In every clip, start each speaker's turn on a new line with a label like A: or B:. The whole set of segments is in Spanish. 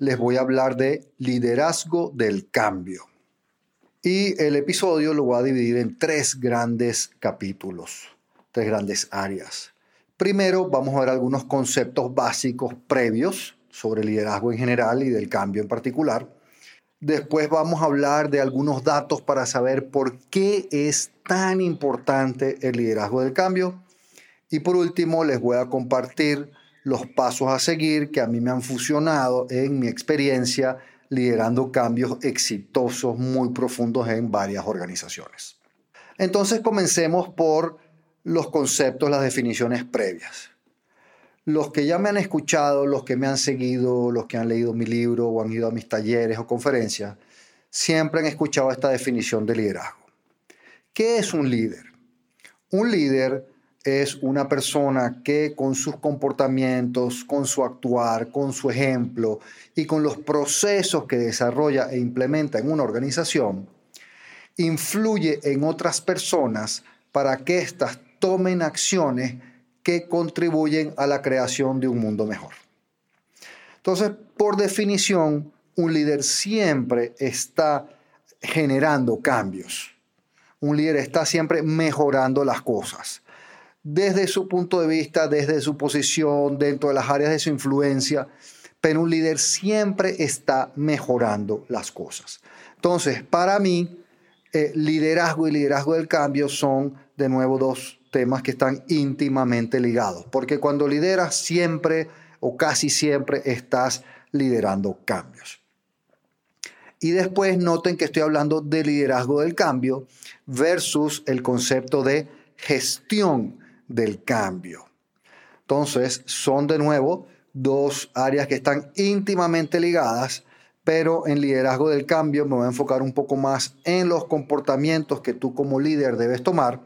A: les voy a hablar de liderazgo del cambio. Y el episodio lo voy a dividir en tres grandes capítulos, tres grandes áreas. Primero vamos a ver algunos conceptos básicos previos sobre liderazgo en general y del cambio en particular. Después vamos a hablar de algunos datos para saber por qué es tan importante el liderazgo del cambio. Y por último les voy a compartir los pasos a seguir que a mí me han funcionado en mi experiencia liderando cambios exitosos muy profundos en varias organizaciones. Entonces comencemos por los conceptos, las definiciones previas. Los que ya me han escuchado, los que me han seguido, los que han leído mi libro o han ido a mis talleres o conferencias, siempre han escuchado esta definición de liderazgo. ¿Qué es un líder? Un líder es una persona que con sus comportamientos, con su actuar, con su ejemplo y con los procesos que desarrolla e implementa en una organización, influye en otras personas para que éstas tomen acciones que contribuyen a la creación de un mundo mejor. Entonces, por definición, un líder siempre está generando cambios. Un líder está siempre mejorando las cosas desde su punto de vista, desde su posición, dentro de las áreas de su influencia, pero un líder siempre está mejorando las cosas. Entonces, para mí, eh, liderazgo y liderazgo del cambio son, de nuevo, dos temas que están íntimamente ligados, porque cuando lideras siempre o casi siempre estás liderando cambios. Y después noten que estoy hablando de liderazgo del cambio versus el concepto de gestión del cambio. Entonces, son de nuevo dos áreas que están íntimamente ligadas, pero en liderazgo del cambio me voy a enfocar un poco más en los comportamientos que tú como líder debes tomar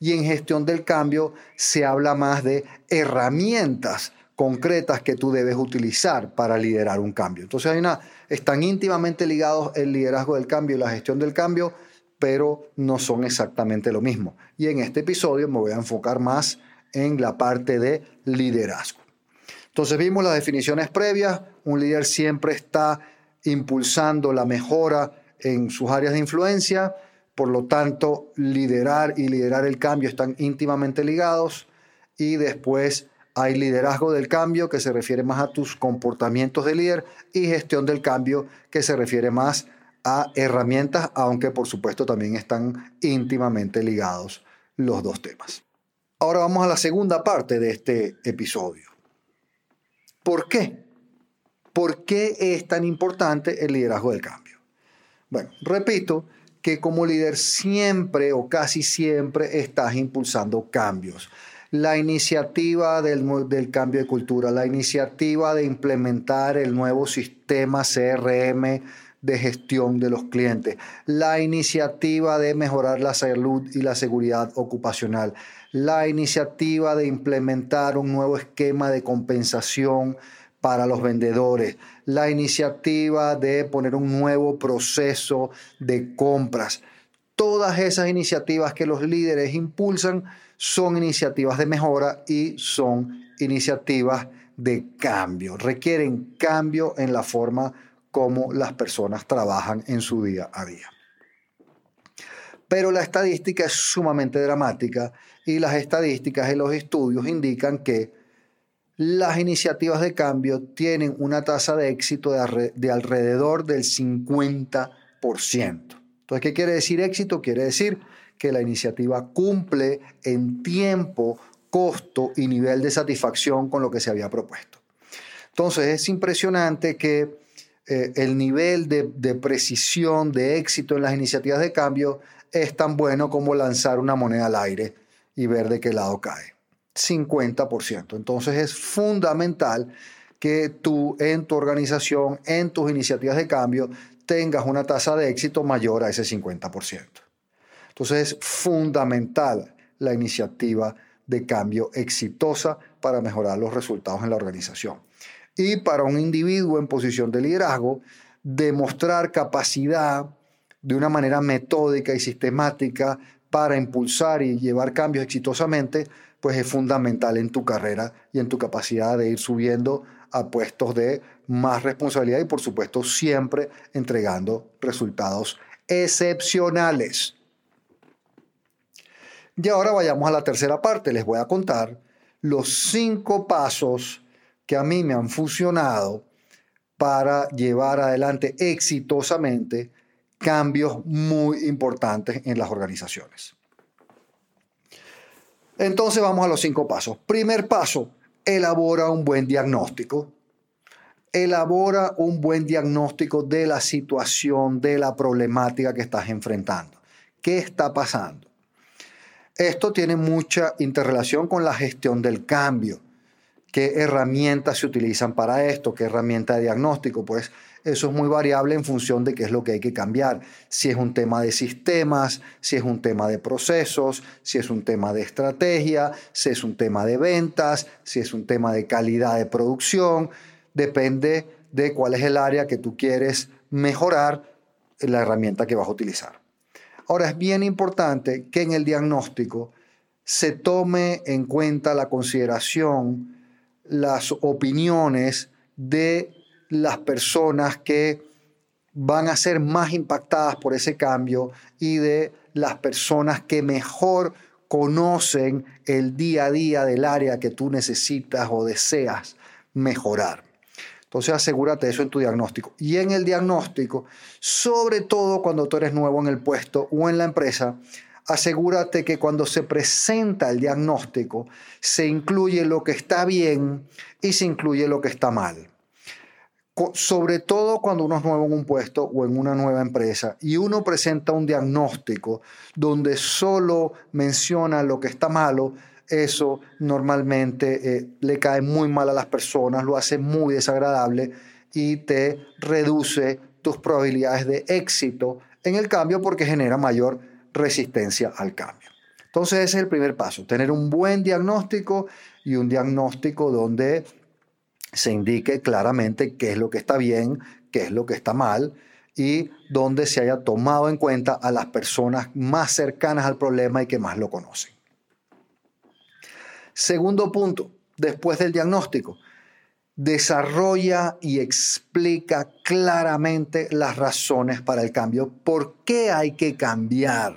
A: y en gestión del cambio se habla más de herramientas concretas que tú debes utilizar para liderar un cambio. Entonces hay una, están íntimamente ligados el liderazgo del cambio y la gestión del cambio, pero no son exactamente lo mismo. Y en este episodio me voy a enfocar más en la parte de liderazgo. Entonces vimos las definiciones previas. Un líder siempre está impulsando la mejora en sus áreas de influencia. Por lo tanto, liderar y liderar el cambio están íntimamente ligados. Y después hay liderazgo del cambio que se refiere más a tus comportamientos de líder y gestión del cambio que se refiere más a a herramientas, aunque por supuesto también están íntimamente ligados los dos temas. Ahora vamos a la segunda parte de este episodio. ¿Por qué? ¿Por qué es tan importante el liderazgo del cambio? Bueno, repito que como líder siempre o casi siempre estás impulsando cambios. La iniciativa del, del, cambio de cultura, la iniciativa de implementar el nuevo sistema CRM de gestión de los clientes, la iniciativa de mejorar la salud y la seguridad ocupacional, la iniciativa de implementar un nuevo esquema de compensación para los vendedores, la iniciativa de poner un nuevo proceso de compras. Todas esas iniciativas que los líderes impulsan son iniciativas de mejora y son iniciativas de cambio, requieren cambio en la forma cómo las personas trabajan en su día a día. Pero la estadística es sumamente dramática y las estadísticas y los estudios indican que las iniciativas de cambio tienen una tasa de éxito de, alrededor del 50%. Entonces, ¿qué quiere decir éxito? Quiere decir que la iniciativa cumple en tiempo, costo y nivel de satisfacción con lo que se había propuesto. Entonces, es impresionante que eh, el nivel de, precisión, de éxito en las iniciativas de cambio es tan bueno como lanzar una moneda al aire y ver de qué lado cae. 50%. Entonces es fundamental que tú en tu organización, en tus iniciativas de cambio, tengas una tasa de éxito mayor a ese 50%. Entonces es fundamental la iniciativa de cambio exitosa para mejorar los resultados en la organización. Y para un individuo en posición de liderazgo, demostrar capacidad de una manera metódica y sistemática para impulsar y llevar cambios exitosamente, pues es fundamental en tu carrera y en tu capacidad de ir subiendo a puestos de más responsabilidad y por supuesto siempre entregando resultados excepcionales. Y ahora vayamos a la tercera parte. Les voy a contar los cinco pasos que a mí me han funcionado para llevar adelante exitosamente cambios muy importantes en las organizaciones. Entonces vamos a los cinco pasos. Primer paso, elabora un buen diagnóstico. Elabora un buen diagnóstico de la situación, de la problemática que estás enfrentando. ¿Qué está pasando? Esto tiene mucha interrelación con la gestión del cambio. ¿Qué herramientas se utilizan para esto? ¿Qué herramienta de diagnóstico? Pues eso es muy variable en función de qué es lo que hay que cambiar. Si es un tema de sistemas, si es un tema de procesos, si es un tema de estrategia, si es un tema de ventas, si es un tema de calidad de producción. Depende de cuál es el área que tú quieres mejorar la herramienta que vas a utilizar. Ahora es bien importante que en el diagnóstico se tome en cuenta la consideración, las opiniones de las personas que van a ser más impactadas por ese cambio y de las personas que mejor conocen el día a día del área que tú necesitas o deseas mejorar. Entonces asegúrate eso en tu diagnóstico. Y en el diagnóstico, sobre todo cuando tú eres nuevo en el puesto o en la empresa, asegúrate que cuando se presenta el diagnóstico se incluye lo que está bien y se incluye lo que está mal. Sobre todo cuando uno es nuevo en un puesto o en una nueva empresa y uno presenta un diagnóstico donde solo menciona lo que está malo, eso normalmente eh, le cae muy mal a las personas, lo hace muy desagradable y te reduce tus probabilidades de éxito en el cambio porque genera mayor resistencia al cambio. Entonces ese es el primer paso, tener un buen diagnóstico y un diagnóstico donde se indique claramente qué es lo que está bien, qué es lo que está mal y donde se haya tomado en cuenta a las personas más cercanas al problema y que más lo conocen. Segundo punto, después del diagnóstico, desarrolla y explica claramente las razones para el cambio. ¿Por qué hay que cambiar?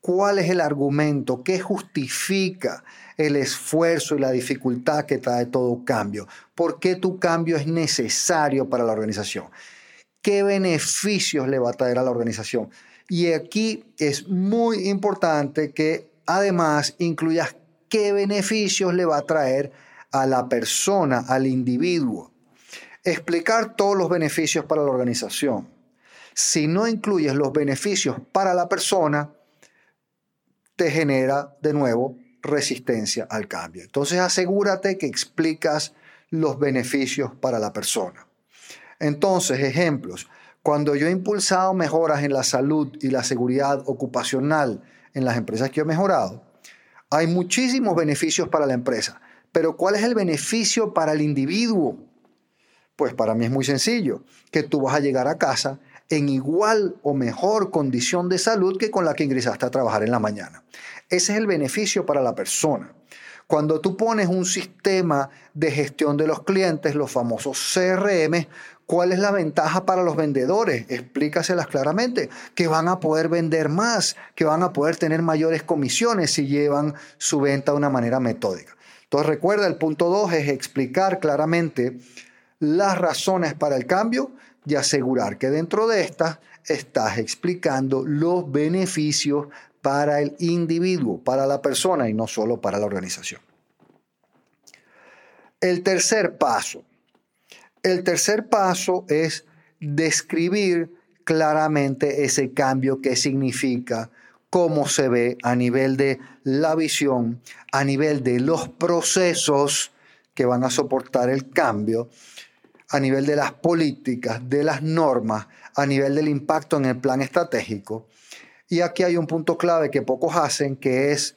A: ¿Cuál es el argumento? ¿Qué justifica el esfuerzo y la dificultad que trae todo cambio? ¿Por qué tu cambio es necesario para la organización? ¿Qué beneficios le va a traer a la organización? Y aquí es muy importante que además incluyas qué beneficios le va a traer la persona, al individuo. Explicar todos los beneficios para la organización. Si no incluyes los beneficios para la persona, te genera de nuevo resistencia al cambio. Entonces asegúrate que explicas los beneficios para la persona. Entonces, ejemplos. Cuando yo he impulsado mejoras en la salud y la seguridad ocupacional en las empresas que he mejorado, hay muchísimos beneficios para la empresa, pero ¿cuál es el beneficio para el individuo? Pues para mí es muy sencillo, que tú vas a llegar a casa en igual o mejor condición de salud que con la que ingresaste a trabajar en la mañana. Ese es el beneficio para la persona. Cuando tú pones un sistema de gestión de los clientes, los famosos CRM, ¿Cuál es la ventaja para los vendedores? Explícaselas claramente, que van a poder vender más, que van a poder tener mayores comisiones si llevan su venta de una manera metódica. Entonces recuerda, el punto 2 es explicar claramente las razones para el cambio y asegurar que dentro de estas estás explicando los beneficios para el individuo, para la persona y no solo para la organización. El tercer paso el tercer paso es describir claramente ese cambio, qué significa, cómo se ve a nivel de la visión, a nivel de los procesos que van a soportar el cambio, a nivel de las políticas, de las normas, a nivel del impacto en el plan estratégico. Y aquí hay un punto clave que pocos hacen, que es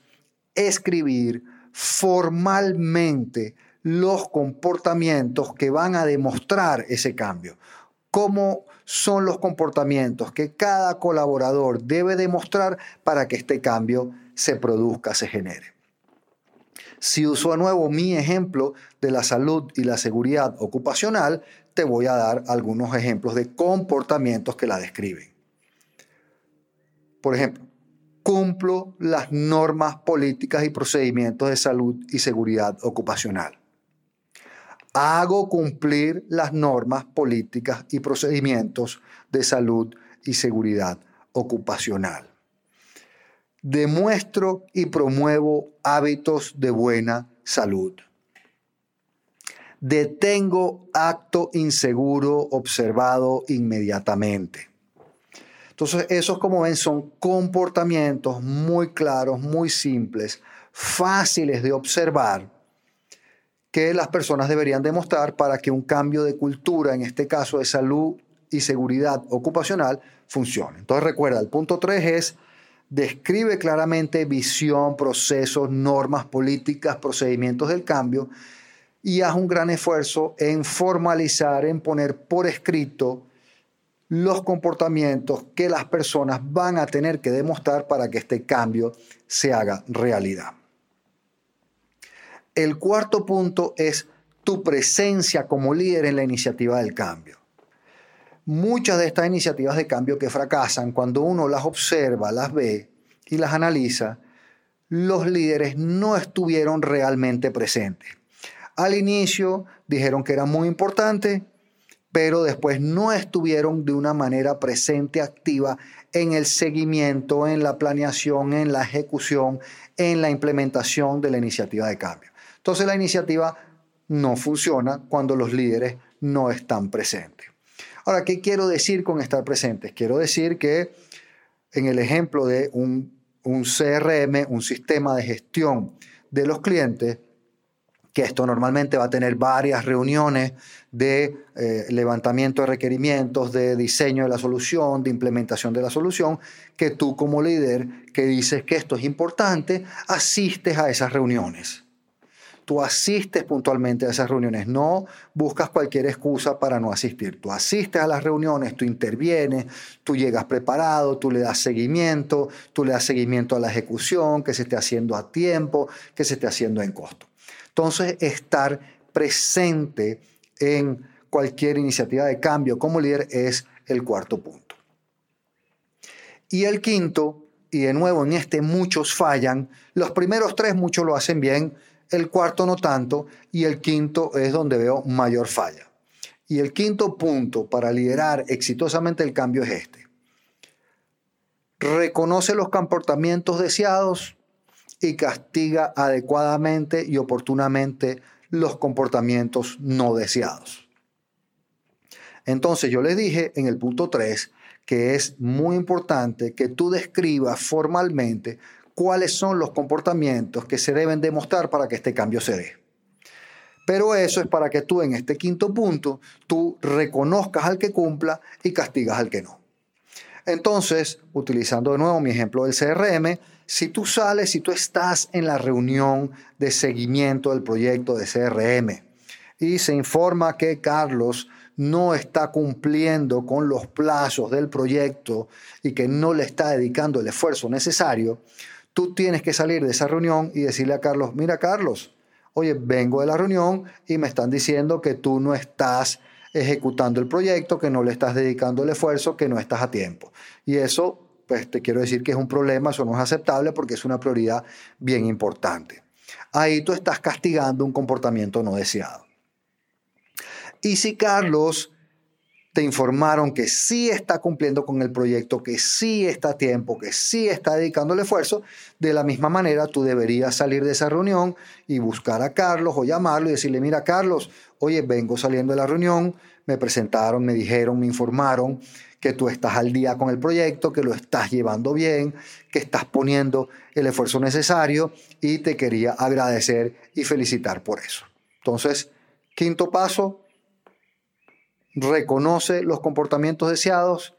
A: escribir formalmente los comportamientos que van a demostrar ese cambio. ¿Cómo son los comportamientos que cada colaborador debe demostrar para que este cambio se produzca, se genere? Si uso de nuevo mi ejemplo de la salud y la seguridad ocupacional, te voy a dar algunos ejemplos de comportamientos que la describen. Por ejemplo, cumplo las normas políticas y procedimientos de salud y seguridad ocupacional. Hago cumplir las normas políticas y procedimientos de salud y seguridad ocupacional demuestro y promuevo hábitos de buena salud. Detengo acto inseguro observado inmediatamente. Entonces, esos como ven son comportamientos muy claros, muy simples, fáciles de observar que las personas deberían demostrar para que un cambio de cultura, en este caso de salud y seguridad ocupacional, funcione. Entonces recuerda, el punto 3 es describe claramente visión, procesos, normas políticas, procedimientos del cambio y haz un gran esfuerzo en formalizar, en poner por escrito los comportamientos que las personas van a tener que demostrar para que este cambio se haga realidad. El cuarto punto es tu presencia como líder en la iniciativa del cambio. Muchas de estas iniciativas de cambio que fracasan, cuando uno las observa, las ve y las analiza, los líderes no estuvieron realmente presentes. Al inicio dijeron que era muy importante, pero después no estuvieron de una manera presente, activa en el seguimiento, en la planeación, en la ejecución, en la implementación de la iniciativa de cambio. Entonces la iniciativa no funciona cuando los líderes no están presentes. Ahora, ¿qué quiero decir con estar presentes? Quiero decir que en el ejemplo de un, CRM, un sistema de gestión de los clientes, que esto normalmente va a tener varias reuniones de eh, levantamiento de requerimientos, de diseño de la solución, de implementación de la solución, que tú como líder que dices que esto es importante, asistes a esas reuniones tú asistes puntualmente a esas reuniones, no buscas cualquier excusa para no asistir. Tú asistes a las reuniones, tú intervienes, tú llegas preparado, tú le das seguimiento, tú le das seguimiento a la ejecución, que se esté haciendo a tiempo, que se esté haciendo en costo. Entonces, estar presente en cualquier iniciativa de cambio como líder es el cuarto punto. Y el quinto, y de nuevo en este muchos fallan, los primeros tres muchos lo hacen bien, el cuarto no tanto y el quinto es donde veo mayor falla. Y el quinto punto para liderar exitosamente el cambio es este. Reconoce los comportamientos deseados y castiga adecuadamente y oportunamente los comportamientos no deseados. Entonces yo les dije en el punto 3 que es muy importante que tú describas formalmente cuáles son los comportamientos que se deben demostrar para que este cambio se dé. Pero eso es para que tú en este quinto punto, tú reconozcas al que cumpla y castigas al que no. Entonces, utilizando de nuevo mi ejemplo del CRM, si tú sales, si tú estás en la reunión de seguimiento del proyecto de CRM y se informa que Carlos no está cumpliendo con los plazos del proyecto y que no le está dedicando el esfuerzo necesario, tú tienes que salir de esa reunión y decirle a Carlos, mira Carlos, oye, vengo de la reunión y me están diciendo que tú no estás ejecutando el proyecto, que no le estás dedicando el esfuerzo, que no estás a tiempo. Y eso, pues te quiero decir que es un problema, eso no es aceptable porque es una prioridad bien importante. Ahí tú estás castigando un comportamiento no deseado. Y si Carlos te informaron que sí está cumpliendo con el proyecto, que sí está a tiempo, que sí está dedicando el esfuerzo, de la misma manera tú deberías salir de esa reunión y buscar a Carlos o llamarlo y decirle, mira Carlos, oye, vengo saliendo de la reunión, me presentaron, me dijeron, me informaron que tú estás al día con el proyecto, que lo estás llevando bien, que estás poniendo el esfuerzo necesario y te quería agradecer y felicitar por eso. Entonces, quinto paso, reconoce los comportamientos deseados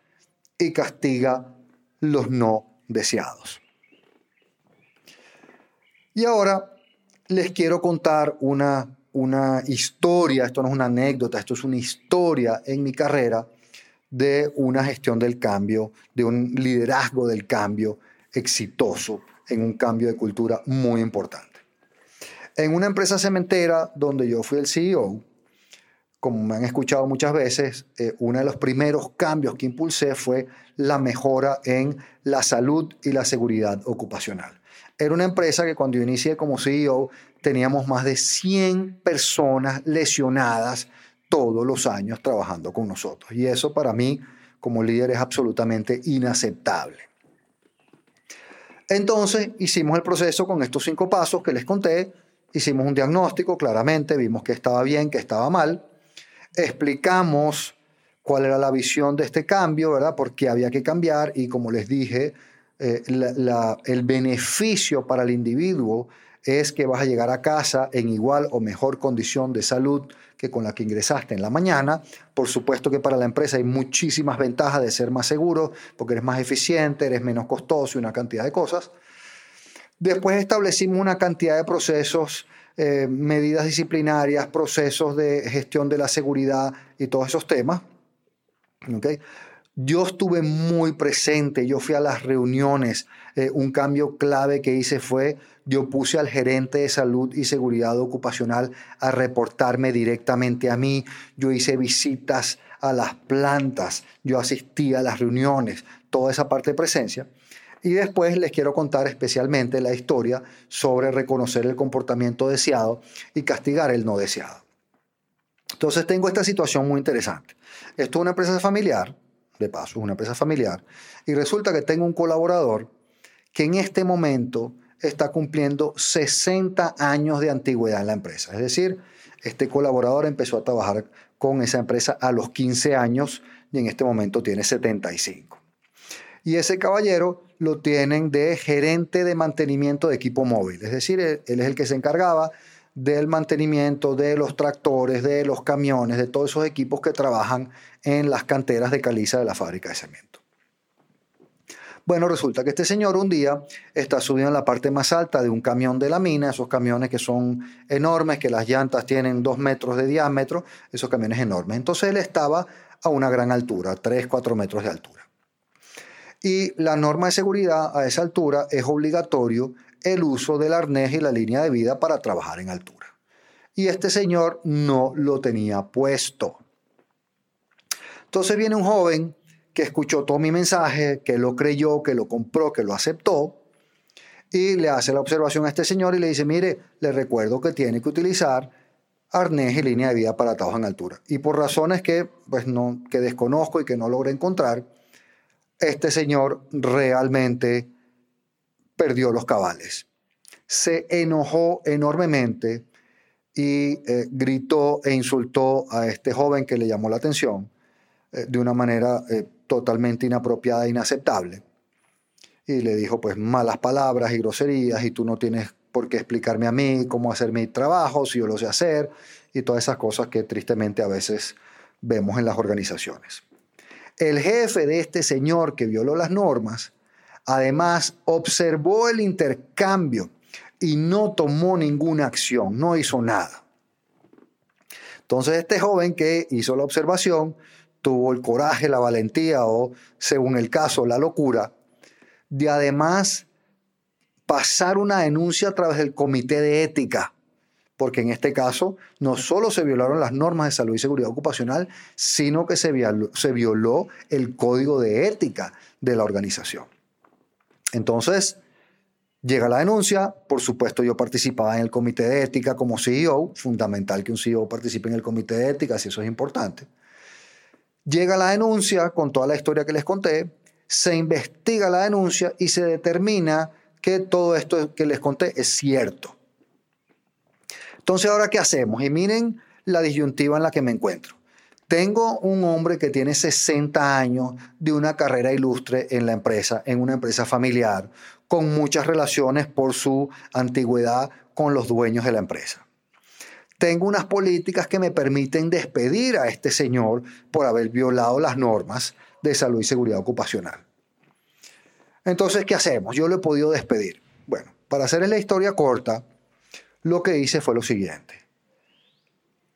A: y castiga los no deseados. Y ahora les quiero contar una, una historia, esto no es una anécdota, esto es una historia en mi carrera de una gestión del cambio, de un liderazgo del cambio exitoso en un cambio de cultura muy importante. En una empresa cementera donde yo fui el CEO, como me han escuchado muchas veces, eh, uno de los primeros cambios que impulsé fue la mejora en la salud y la seguridad ocupacional. Era una empresa que cuando yo inicié como CEO teníamos más de 100 personas lesionadas todos los años trabajando con nosotros. Y eso para mí como líder es absolutamente inaceptable. Entonces hicimos el proceso con estos cinco pasos que les conté, hicimos un diagnóstico, claramente vimos que estaba bien, que estaba mal, explicamos cuál era la visión de este cambio, ¿verdad? Por qué había que cambiar y como les dije, eh, el beneficio para el individuo es que vas a llegar a casa en igual o mejor condición de salud que con la que ingresaste en la mañana. Por supuesto que para la empresa hay muchísimas ventajas de ser más seguro, porque eres más eficiente, eres menos costoso y una cantidad de cosas. Después establecimos una cantidad de procesos, eh, medidas disciplinarias, procesos de gestión de la seguridad y todos esos temas. ¿Okay? Yo estuve muy presente, yo fui a las reuniones. Eh, un cambio clave que hice fue, yo puse al gerente de salud y seguridad ocupacional a reportarme directamente a mí. Yo hice visitas a las plantas, yo asistía a las reuniones, toda esa parte de presencia. Y después les quiero contar especialmente la historia sobre reconocer el comportamiento deseado y castigar el no deseado. Entonces tengo esta situación muy interesante. Esto es una empresa familiar de paso, es una empresa familiar, y resulta que tengo un colaborador que en este momento está cumpliendo 60 años de antigüedad en la empresa. Es decir, este colaborador empezó a trabajar con esa empresa a los 15 años y en este momento tiene 75. Y ese caballero lo tienen de gerente de mantenimiento de equipo móvil, es decir, él, es el que se encargaba del mantenimiento de los tractores, de los camiones, de todos esos equipos que trabajan en las canteras de caliza de la fábrica de cemento. Bueno, resulta que este señor un día está subido en la parte más alta de un camión de la mina, esos camiones que son enormes, que las llantas tienen dos metros de diámetro, esos camiones enormes. Entonces él estaba a una gran altura, 3, 4 metros de altura. Y la norma de seguridad a esa altura es obligatorio el uso del arnés y la línea de vida para trabajar en altura. Y este señor no lo tenía puesto. Entonces viene un joven que escuchó todo mi mensaje, que lo creyó, que lo compró, que lo aceptó, y le hace la observación a este señor y le dice, mire, le recuerdo que tiene que utilizar arnés y línea de vida para trabajo en altura. Y por razones que, pues no, que desconozco y que no logré encontrar, este señor realmente perdió los cabales. Se enojó enormemente y eh, gritó e insultó a este joven que le llamó la atención eh, de una manera eh, totalmente inapropiada e inaceptable. Y le dijo pues malas palabras y groserías y tú no tienes por qué explicarme a mí cómo hacer mi trabajo, si yo lo sé hacer y todas esas cosas que tristemente a veces vemos en las organizaciones. El jefe de este señor que violó las normas Además, observó el intercambio y no tomó ninguna acción, no hizo nada. Entonces este joven que hizo la observación tuvo el coraje, la valentía o, según el caso, la locura de además pasar una denuncia a través del comité de ética, porque en este caso no solo se violaron las normas de salud y seguridad ocupacional, sino que se violó, se violó el código de ética de la organización. Entonces, llega la denuncia, por supuesto yo participaba en el comité de ética como CEO, fundamental que un CEO participe en el comité de ética, si eso es importante. Llega la denuncia con toda la historia que les conté, se investiga la denuncia y se determina que todo esto que les conté es cierto. Entonces, ¿ahora qué hacemos? Y miren la disyuntiva en la que me encuentro. Tengo un hombre que tiene 60 años de una carrera ilustre en la empresa, en una empresa familiar, con muchas relaciones por su antigüedad con los dueños de la empresa. tengo unas políticas que me permiten despedir a este señor por haber violado las normas de salud y seguridad ocupacional. Entonces, ¿qué hacemos? Yo lo he podido despedir. Bueno, para hacerles la historia corta, lo que hice fue lo siguiente.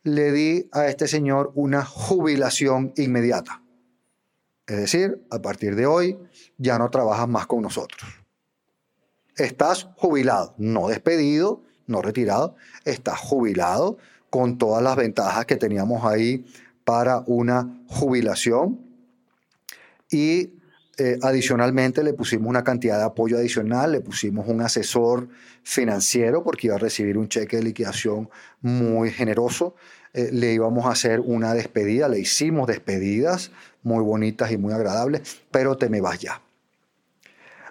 A: Le di a este señor una jubilación inmediata. Es decir, a partir de hoy ya no trabajas más con nosotros. Estás jubilado, no despedido, no retirado, estás jubilado con todas las ventajas que teníamos ahí para una jubilación y eh, adicionalmente le pusimos una cantidad de apoyo adicional, le pusimos un asesor financiero porque iba a recibir un cheque de liquidación muy generoso, eh, le íbamos a hacer una despedida, le hicimos despedidas muy bonitas y muy agradables, pero te me vas ya.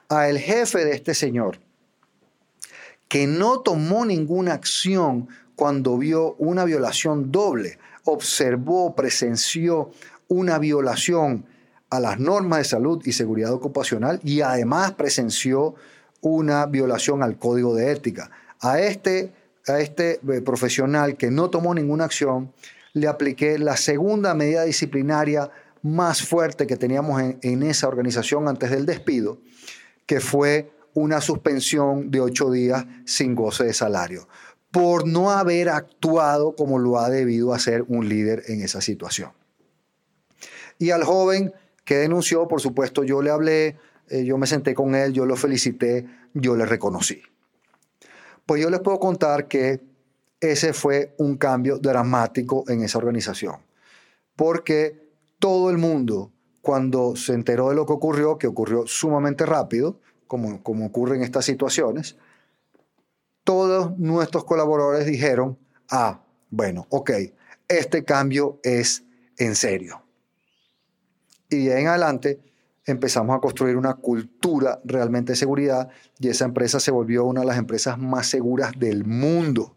A: A el jefe de este señor, que no tomó ninguna acción cuando vio una violación doble, observó, presenció una violación a las normas de salud y seguridad ocupacional y además presenció una violación al código de ética. A este, a este eh, profesional que no tomó ninguna acción, le apliqué la segunda medida disciplinaria más fuerte que teníamos en, en esa organización antes del despido, que fue una suspensión de ocho días sin goce de salario, por no haber actuado como lo ha debido hacer un líder en esa situación. Y al joven que denunció, por supuesto, yo le hablé, eh, yo me senté con él, yo lo felicité, yo le reconocí. Pues yo les puedo contar que ese fue un cambio dramático en esa organización, porque todo el mundo, cuando se enteró de lo que ocurrió, que ocurrió sumamente rápido, como, como ocurre en estas situaciones, todos nuestros colaboradores dijeron, ah, bueno, ok, este cambio es en serio. Y de ahí en adelante empezamos a construir una cultura realmente de seguridad y esa empresa se volvió una de las empresas más seguras del mundo.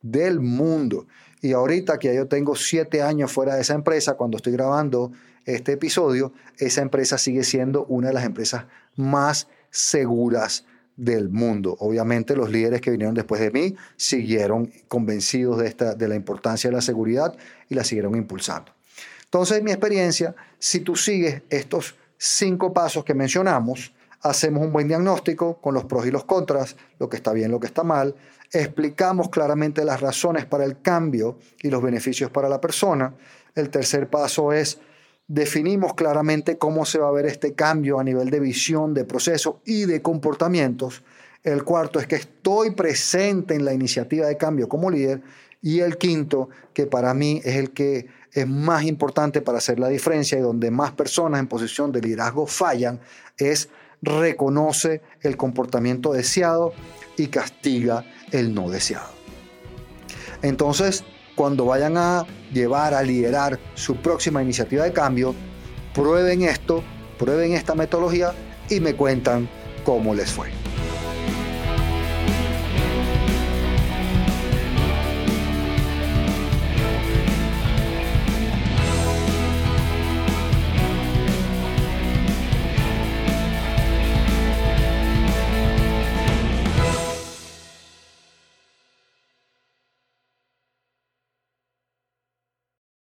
A: Del mundo. Y ahorita que yo tengo siete años fuera de esa empresa, cuando estoy grabando este episodio, esa empresa sigue siendo una de las empresas más seguras del mundo. Obviamente los líderes que vinieron después de mí siguieron convencidos de, esta, de la importancia de la seguridad y la siguieron impulsando. Entonces, en mi experiencia, si tú sigues estos cinco pasos que mencionamos, hacemos un buen diagnóstico con los pros y los contras, lo que está bien, lo que está mal, explicamos claramente las razones para el cambio y los beneficios para la persona. El tercer paso es definimos claramente cómo se va a ver este cambio a nivel de visión, de proceso y de comportamientos. El cuarto es que estoy presente en la iniciativa de cambio como líder. Y el quinto, que para mí es el que es más importante para hacer la diferencia y donde más personas en posición de liderazgo fallan, es reconoce el comportamiento deseado y castiga el no deseado. Entonces, cuando vayan a llevar a liderar su próxima iniciativa de cambio, prueben esto, prueben esta metodología y me cuentan cómo les fue.